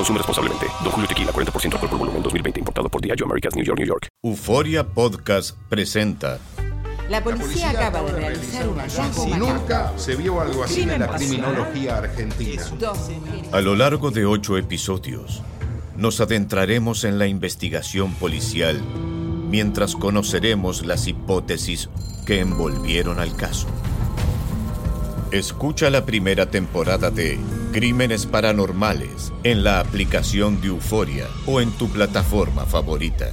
Consume responsablemente. Don Julio Tequila, 40% alcohol por volumen, 2020. Importado por Diageo Americas, New York, New York. Euforia Podcast presenta... La policía acaba de realizar un hallazgo Si nunca se vio algo así en la criminología argentina. A lo largo de ocho episodios, nos adentraremos en la investigación policial mientras conoceremos las hipótesis que envolvieron al caso. Escucha la primera temporada de Crímenes Paranormales en la aplicación de Euforia o en tu plataforma favorita.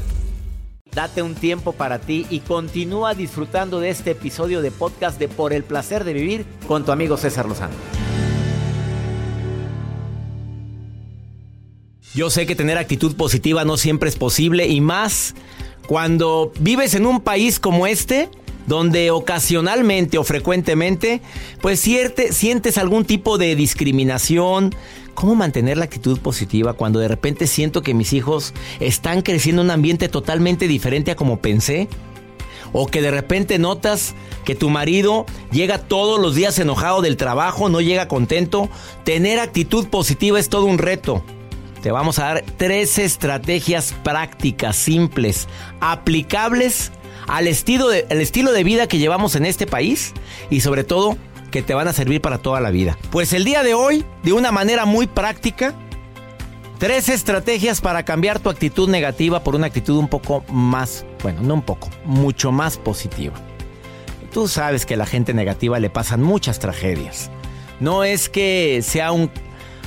Date un tiempo para ti y continúa disfrutando de este episodio de podcast de Por el placer de vivir con tu amigo César Lozano. Yo sé que tener actitud positiva no siempre es posible y más cuando vives en un país como este, donde ocasionalmente o frecuentemente, pues sientes algún tipo de discriminación. ¿Cómo mantener la actitud positiva cuando de repente siento que mis hijos están creciendo en un ambiente totalmente diferente a como pensé? O que de repente notas que tu marido llega todos los días enojado del trabajo, no llega contento. Tener actitud positiva es todo un reto. Te vamos a dar tres estrategias prácticas, simples, aplicables al estilo, de, estilo de vida que llevamos en este país y sobre todo que te van a servir para toda la vida. Pues el día de hoy, de una manera muy práctica, Tres estrategias para cambiar tu actitud negativa por una actitud un poco más, bueno, no un poco, mucho más positiva. Tú sabes que a la gente negativa le pasan muchas tragedias. No es que sea un,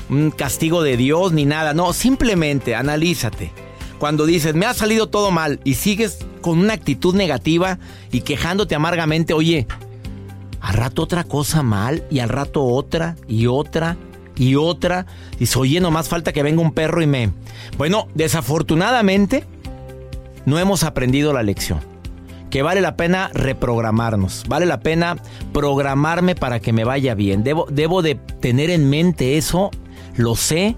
un castigo de Dios ni nada, no, simplemente analízate. Cuando dices, me ha salido todo mal y sigues con una actitud negativa y quejándote amargamente, oye, al rato otra cosa mal y al rato otra y otra y otra. Dice, oye, nomás falta que venga un perro y me... Bueno, desafortunadamente no hemos aprendido la lección. Que vale la pena reprogramarnos. Vale la pena programarme para que me vaya bien. Debo, debo de tener en mente eso. Lo sé.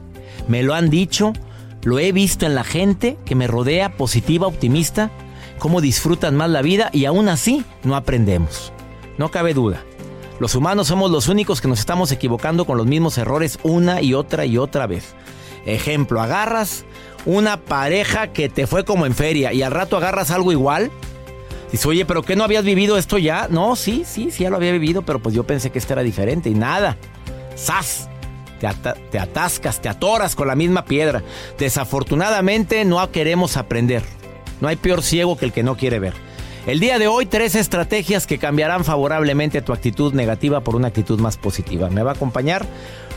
Me lo han dicho. Lo he visto en la gente que me rodea, positiva, optimista. Cómo disfrutan más la vida y aún así no aprendemos. No cabe duda. Los humanos somos los únicos que nos estamos equivocando con los mismos errores una y otra y otra vez. Ejemplo, agarras una pareja que te fue como en feria y al rato agarras algo igual. Dices, oye, pero ¿qué no habías vivido esto ya? No, sí, sí, sí, ya lo había vivido, pero pues yo pensé que esto era diferente y nada. ¡Sas! Te, te atascas, te atoras con la misma piedra. Desafortunadamente no queremos aprender. No hay peor ciego que el que no quiere ver. El día de hoy, tres estrategias que cambiarán favorablemente tu actitud negativa por una actitud más positiva. Me va a acompañar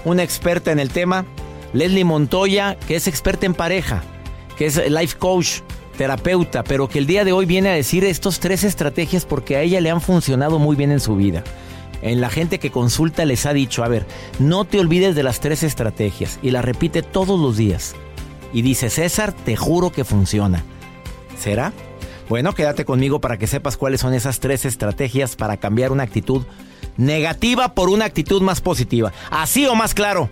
una experta en el tema, Leslie Montoya, que es experta en pareja, que es life coach, terapeuta, pero que el día de hoy viene a decir estos tres estrategias porque a ella le han funcionado muy bien en su vida. En la gente que consulta les ha dicho, a ver, no te olvides de las tres estrategias y la repite todos los días. Y dice, César, te juro que funciona. ¿Será? Bueno, quédate conmigo para que sepas cuáles son esas tres estrategias para cambiar una actitud negativa por una actitud más positiva. Así o más claro.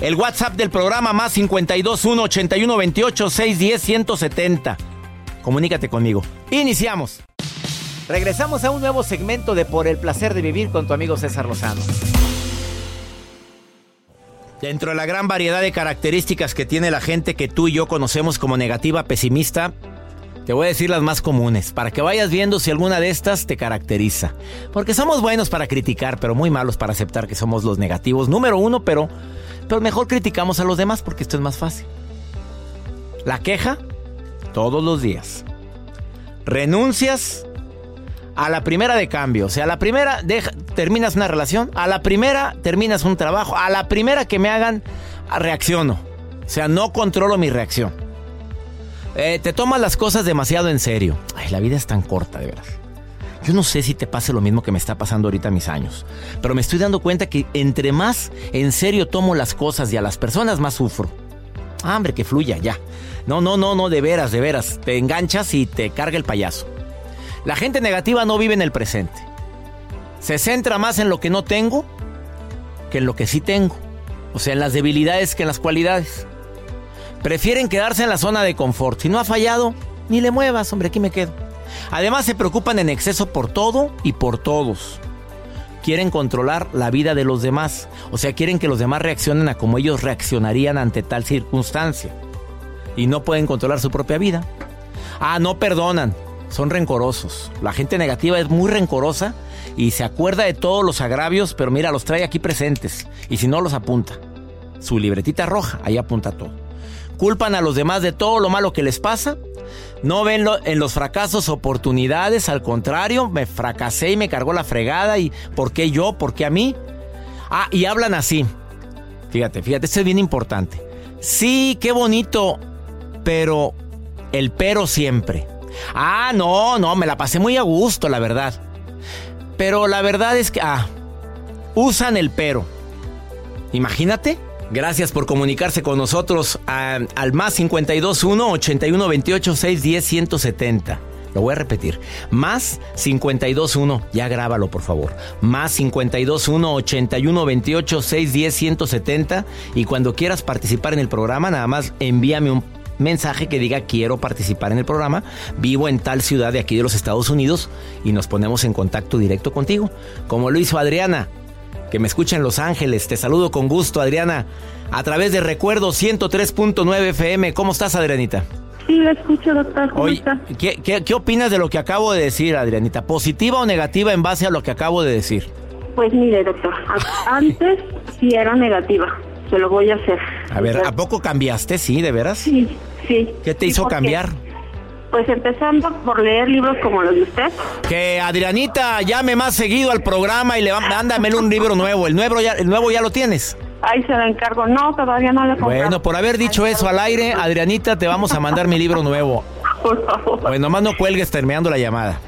El WhatsApp del programa más 521 81 28 610 170. Comunícate conmigo. Iniciamos. Regresamos a un nuevo segmento de Por el placer de vivir con tu amigo César Lozano. Dentro de la gran variedad de características que tiene la gente que tú y yo conocemos como negativa, pesimista, te voy a decir las más comunes, para que vayas viendo si alguna de estas te caracteriza. Porque somos buenos para criticar, pero muy malos para aceptar que somos los negativos. Número uno, pero, pero mejor criticamos a los demás porque esto es más fácil. La queja, todos los días. renuncias a la primera de cambio. O sea, a la primera terminas una relación, a la primera terminas un trabajo, a la primera que me hagan, reacciono. O sea, no controlo mi reacción. Eh, te tomas las cosas demasiado en serio. Ay, la vida es tan corta, de veras. Yo no sé si te pase lo mismo que me está pasando ahorita a mis años, pero me estoy dando cuenta que entre más en serio tomo las cosas y a las personas más sufro. Ah, hombre, que fluya, ya. No, no, no, no, de veras, de veras. Te enganchas y te carga el payaso. La gente negativa no vive en el presente. Se centra más en lo que no tengo que en lo que sí tengo. O sea, en las debilidades que en las cualidades. Prefieren quedarse en la zona de confort. Si no ha fallado, ni le muevas, hombre, aquí me quedo. Además, se preocupan en exceso por todo y por todos. Quieren controlar la vida de los demás. O sea, quieren que los demás reaccionen a como ellos reaccionarían ante tal circunstancia. Y no pueden controlar su propia vida. Ah, no perdonan. Son rencorosos. La gente negativa es muy rencorosa y se acuerda de todos los agravios, pero mira, los trae aquí presentes. Y si no, los apunta. Su libretita roja, ahí apunta todo. Culpan a los demás de todo lo malo que les pasa. No ven lo- en los fracasos oportunidades, al contrario, me fracasé y me cargó la fregada. ¿Y por qué yo? ¿Por qué a mí? Ah, y hablan así. Fíjate, fíjate, esto es bien importante. Sí, qué bonito, pero el pero siempre. Ah, no, no, me la pasé muy a gusto, la verdad. Pero la verdad es que, ah, usan el pero. Imagínate. Gracias por comunicarse con nosotros al más 521 81 28 610 170. Lo voy a repetir. Más 521. Ya grábalo, por favor. Más 521 81 28 610 170. Y cuando quieras participar en el programa, nada más envíame un mensaje que diga quiero participar en el programa. Vivo en tal ciudad de aquí de los Estados Unidos y nos ponemos en contacto directo contigo. Como lo hizo Adriana que me escucha en Los Ángeles. Te saludo con gusto, Adriana, a través de Recuerdo 103.9 FM. ¿Cómo estás, Adrianita? Sí, la escucho, doctor. ¿Cómo Oye, está? ¿qué, qué, qué opinas de lo que acabo de decir, Adrianita? ¿Positiva o negativa en base a lo que acabo de decir? Pues mire, doctor, antes sí era negativa. Se lo voy a hacer. A ver. ¿a poco cambiaste? Sí, ¿de veras? Sí, sí. ¿Qué te Sí, hizo cambiar? Pues empezando por leer libros como los de usted. Que Adrianita llame más seguido al programa y le va, mándame un libro nuevo. El nuevo ya, el nuevo ya lo tienes. Ahí se la encargo. No, todavía no le he comprado. Bueno, por haber dicho eso al aire, Adrianita, te vamos a mandar mi libro nuevo. Por favor. Bueno, nomás no cuelgues terminando la llamada.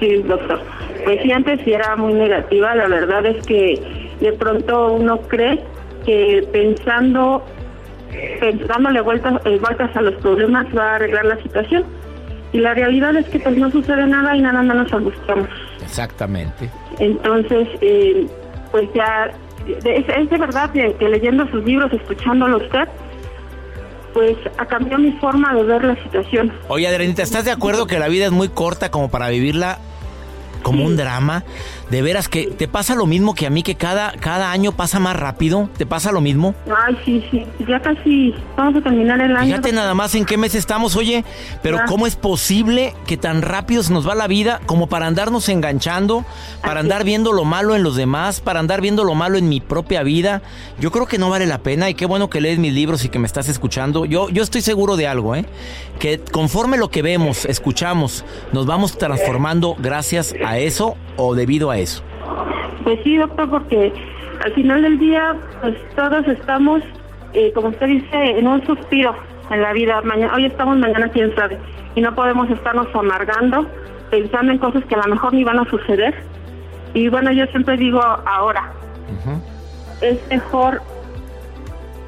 Sí, doctor. Pues sí, antes sí era muy negativa. La verdad es que de pronto uno cree que pensando, dándole vueltas, eh, vueltas a los problemas va a arreglar la situación. Y la realidad es que pues no sucede nada y nada más nos angustiamos. Exactamente. Entonces, eh, pues ya, es, es de verdad que, que leyendo sus libros, escuchándolo usted, pues ha cambiado mi forma de ver la situación. Oye, Adrianita, ¿estás de acuerdo que la vida es muy corta como para vivirla como un drama? De veras que te pasa lo mismo que a mí, que cada, cada año pasa más rápido. ¿Te pasa lo mismo? Ay, sí, sí, ya casi vamos a terminar el año. Fíjate nada más en qué mes estamos, oye, pero Ya. ¿cómo es posible que tan rápido se nos va la vida como para andarnos enganchando, para Así andar viendo lo malo en los demás, para andar viendo lo malo en mi propia vida? Yo creo que no vale la pena y qué bueno que lees mis libros y que me estás escuchando. Yo, yo estoy seguro de algo, ¿eh? Que conforme lo que vemos, escuchamos, nos vamos transformando gracias a eso o debido a eso. Pues sí, doctor, porque al final del día, pues todos estamos, eh, como usted dice, en un suspiro en la vida. Mañana, hoy estamos, mañana quién sabe. Y no podemos estarnos amargando, pensando en cosas que a lo mejor ni van a suceder. Y bueno, yo siempre digo ahora, es mejor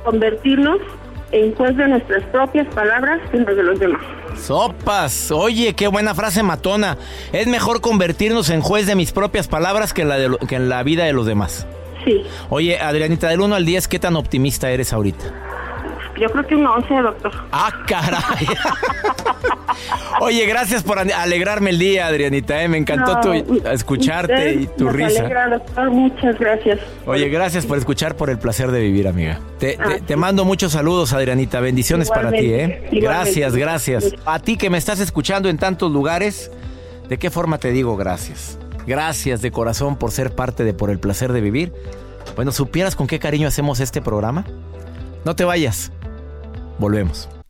convertirnos en juez de nuestras propias palabras que en las de los demás. Sopas, oye, qué buena frase matona. Es mejor convertirnos en juez de mis propias palabras que en la, de lo- que en la vida de los demás. Sí, Oye, Adrianita, del 1 al 10, ¿qué tan optimista eres ahorita? yo creo que un 11, doctor. ¡Ah, caray! Oye, gracias por alegrarme el día, Adrianita. ¿eh? Me encantó No, tu, escucharte y tu nos risa. alegra, doctor. Muchas gracias. Oye, gracias por escuchar, por el placer de vivir, amiga. Te, Ah, te mando muchos saludos, Adrianita. Bendiciones para ti, ¿eh? Gracias, gracias. A ti que me estás escuchando en tantos lugares, ¿de qué forma te digo gracias? Gracias de corazón por ser parte de Por el placer de vivir. Bueno, ¿supieras con qué cariño hacemos este programa? No te vayas. Volvemos.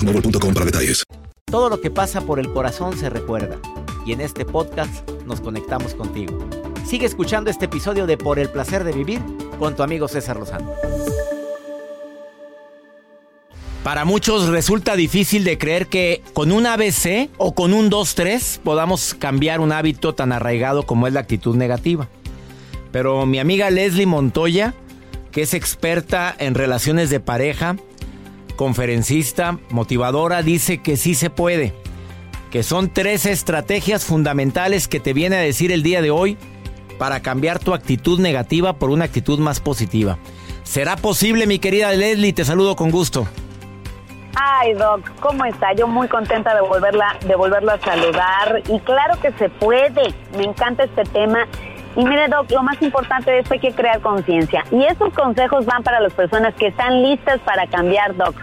boostmobile.com para detalles. Todo lo que pasa por el corazón se recuerda. Y en este podcast nos conectamos contigo. Sigue escuchando este episodio de Por el placer de vivir con tu amigo César Lozano. Para muchos resulta difícil de creer que con un ABC o con un 2-3 podamos cambiar un hábito tan arraigado como es la actitud negativa. Pero mi amiga Leslie Montoya, que es experta en relaciones de pareja, conferencista, motivadora, dice que sí se puede. Que son tres estrategias fundamentales que te viene a decir el día de hoy para cambiar tu actitud negativa por una actitud más positiva. ¿Será posible, mi querida Leslie? Te saludo con gusto. Ay, Doc, ¿cómo está? Yo muy contenta de volverla, de volverlo a saludar. Y claro que se puede. Me encanta este tema. Y mire, Doc, lo más importante de esto hay que crear conciencia. Y esos consejos van para las personas que están listas para cambiar, Doc.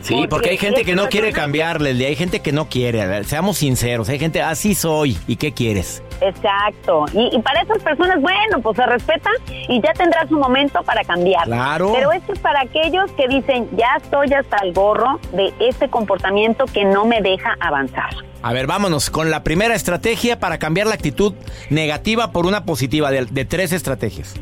Sí, porque, hay gente que no quiere cambiar, Leslie. Hay gente que no quiere. Seamos sinceros. Hay gente, así soy. ¿Y qué quieres? Exacto. Y, y para esas personas, bueno, pues se respeta y ya tendrá su momento para cambiar. Claro. Pero esto es para aquellos que dicen, ya estoy hasta el gorro de este comportamiento que no me deja avanzar. A ver, vámonos con la primera estrategia para cambiar la actitud negativa por una positiva de, tres estrategias.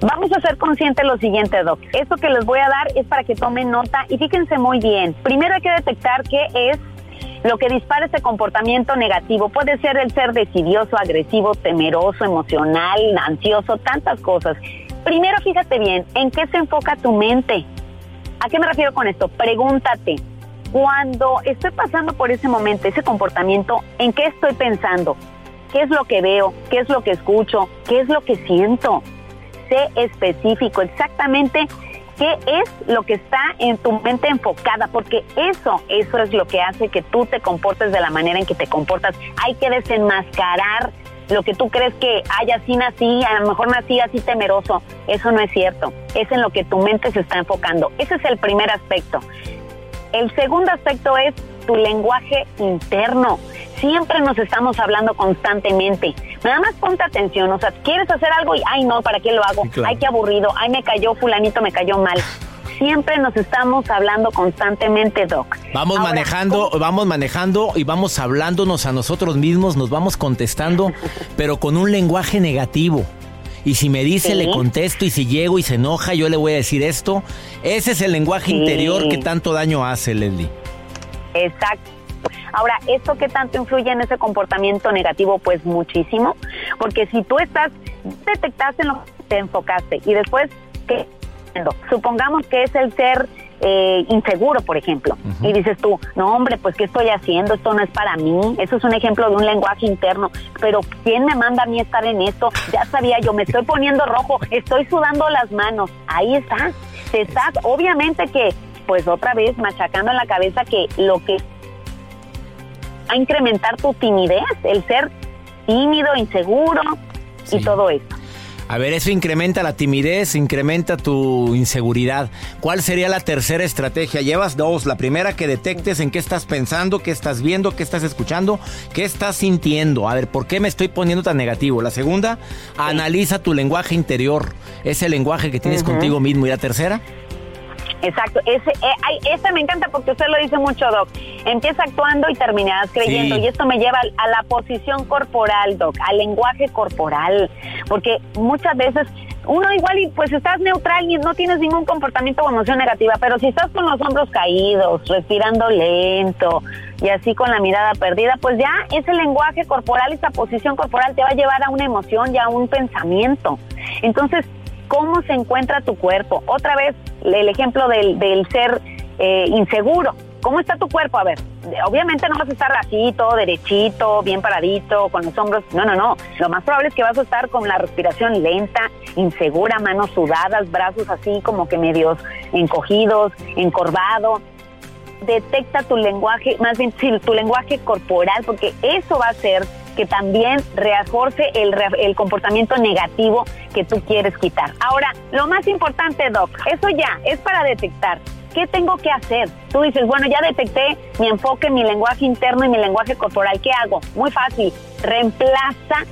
Vamos a ser conscientes de lo siguiente, Doc. Esto que les voy a dar es para que tomen nota y fíjense muy bien. Primero hay que detectar qué es lo que dispara este comportamiento negativo. Puede ser el ser decidioso, agresivo, temeroso, emocional, ansioso, tantas cosas. Primero fíjate bien, ¿en qué se enfoca tu mente? ¿A qué me refiero con esto? Pregúntate, cuando estoy pasando por ese momento, ese comportamiento, ¿en qué estoy pensando? ¿Qué es lo que veo? ¿Qué es lo que escucho? ¿Qué es lo que siento? Sé específico, exactamente qué es lo que está en tu mente enfocada, porque eso, eso es lo que hace que tú te comportes de la manera en que te comportas. Hay que desenmascarar lo que tú crees que, ay, así nací, a lo mejor nací así temeroso. Eso no es cierto. Es en lo que tu mente se está enfocando. Ese es el primer aspecto. El segundo aspecto es tu lenguaje interno. Siempre nos estamos hablando constantemente. Nada más ponte atención, o sea, quieres hacer algo y, ay no, ¿para qué lo hago? Claro. Ay, qué aburrido, ay, me cayó fulanito, me cayó mal. Siempre nos estamos hablando constantemente, Doc. Vamos Ahora, manejando, vamos manejando y vamos hablándonos a nosotros mismos, nos vamos contestando, pero con un lenguaje negativo. Y si me dice, Sí. le contesto, y si llego y se enoja, yo le voy a decir esto. Ese es el lenguaje Sí. interior que tanto daño hace, Leslie. Exacto. Ahora, ¿esto qué tanto influye en ese comportamiento negativo? Pues muchísimo, porque si tú estás, detectaste en lo que te enfocaste y después, ¿qué? Supongamos que es el ser eh, inseguro, por ejemplo, y dices tú, no hombre, pues ¿qué estoy haciendo? Esto no es para mí. Eso es un ejemplo de un lenguaje interno, pero ¿quién me manda a mí estar en esto? Ya sabía yo, me estoy poniendo rojo, estoy sudando las manos. Ahí estás, te estás, obviamente que, pues otra vez machacando en la cabeza que lo que a incrementar tu timidez, el ser tímido, inseguro Sí. y todo eso. A ver, eso incrementa la timidez, incrementa tu inseguridad. ¿Cuál sería la tercera estrategia? Llevas dos. La primera, que detectes en qué estás pensando, qué estás viendo, qué estás escuchando, qué estás sintiendo. A ver, ¿por qué me estoy poniendo tan negativo? La segunda, analiza tu lenguaje interior, ese lenguaje que tienes contigo mismo. ¿Y la tercera? Exacto, ese, eh, ese me encanta porque usted lo dice mucho, Doc. Empieza actuando y terminarás creyendo. Sí. Y esto me lleva al- a la posición corporal, Doc, al lenguaje corporal. Porque muchas veces uno igual y pues estás neutral y no tienes ningún comportamiento o emoción negativa, pero si estás con los hombros caídos, respirando lento y así con la mirada perdida, pues ya ese lenguaje corporal, esa posición corporal te va a llevar a una emoción y a un pensamiento. Entonces, ¿cómo se encuentra tu cuerpo? Otra vez, el ejemplo del, del ser eh, inseguro. ¿Cómo está tu cuerpo? A ver, obviamente no vas a estar así, todo derechito, bien paradito, con los hombros. No, no, no. Lo más probable es que vas a estar con la respiración lenta, insegura, manos sudadas, brazos así como que medios encogidos, encorvado. Detecta tu lenguaje, más bien tu lenguaje corporal, porque eso va a hacer que también reforce el, el comportamiento negativo que tú quieres quitar. Ahora, lo más importante, Doc, eso ya es para detectar. ¿Qué tengo que hacer? Tú dices, bueno, ya detecté mi enfoque, mi lenguaje interno y mi lenguaje corporal. ¿Qué hago? Muy fácil. Reemplaza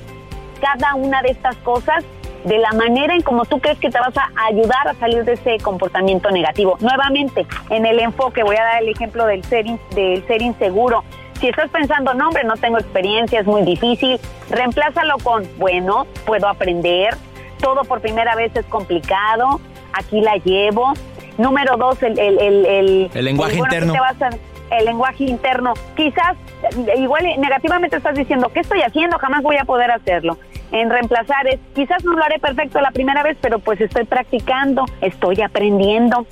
cada una de estas cosas de la manera en como tú crees que te vas a ayudar a salir de ese comportamiento negativo. Nuevamente, en el enfoque, voy a dar el ejemplo del ser, del ser inseguro. Si estás pensando, no, hombre, no tengo experiencia, es muy difícil, reemplázalo con, bueno, puedo aprender, todo por primera vez es complicado, aquí la llevo, Número dos, el, el, el, el lenguaje interno. el lenguaje interno. Quizás, igual negativamente estás diciendo, ¿qué estoy haciendo? Jamás voy a poder hacerlo. En reemplazar es, quizás no lo haré perfecto la primera vez, pero pues estoy practicando, estoy aprendiendo.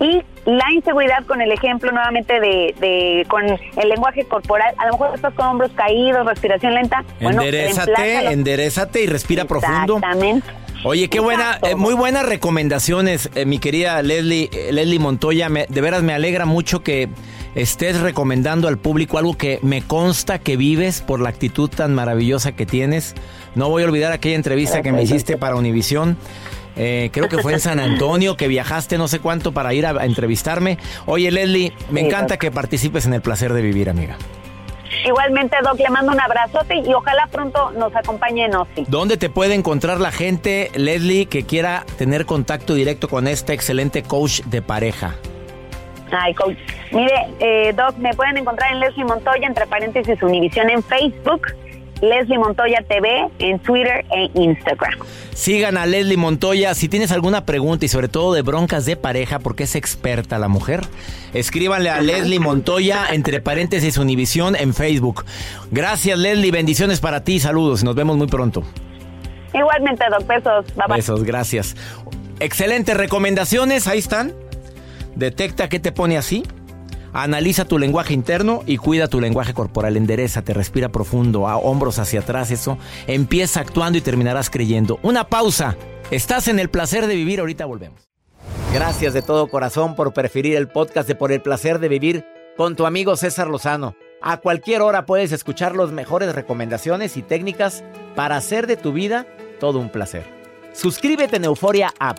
Y la inseguridad con el ejemplo nuevamente de, de, con el lenguaje corporal, a lo mejor estás con hombros caídos, respiración lenta. Enderezate, enderezate y respira profundo. Exactamente. Oye, qué buena, eh, muy buenas recomendaciones, eh, mi querida Leslie, eh, Leslie Montoya. de veras me alegra mucho que estés recomendando al público algo que me consta que vives por la actitud tan maravillosa que tienes. No voy a olvidar aquella entrevista que me hiciste para Univisión. Creo que fue en San Antonio que viajaste no sé cuánto para ir a, entrevistarme. Oye, Leslie, me encanta que participes en el placer de vivir, amiga. Igualmente, Doc, le mando un abrazote y ojalá pronto nos acompañe en OSI. ¿Dónde te puede encontrar la gente, Leslie, que quiera tener contacto directo con este excelente coach de pareja? Ay, coach. Mire, eh, Doc, me pueden encontrar en Leslie Montoya, entre paréntesis, Univisión en Facebook Leslie Montoya TV en Twitter e Instagram. Sigan a Leslie Montoya. Si tienes alguna pregunta y sobre todo de broncas de pareja, porque es experta la mujer, escríbanle a Leslie Montoya, entre paréntesis Univisión, en Facebook. Gracias, Leslie. Bendiciones para ti. Saludos. Nos vemos muy pronto. Igualmente, dos Besos. Bye bye. Besos. Gracias. Excelentes recomendaciones. Ahí están. Detecta qué te pone así Analiza tu lenguaje interno y cuida tu lenguaje corporal. te respira profundo, a hombros hacia atrás, eso. Empieza actuando y terminarás creyendo. Una pausa. Estás en el placer de vivir, ahorita volvemos. Gracias de todo corazón por preferir el podcast de Por el placer de vivir con tu amigo César Lozano. A cualquier hora puedes escuchar las mejores recomendaciones y técnicas para hacer de tu vida todo un placer. Suscríbete en Euforia App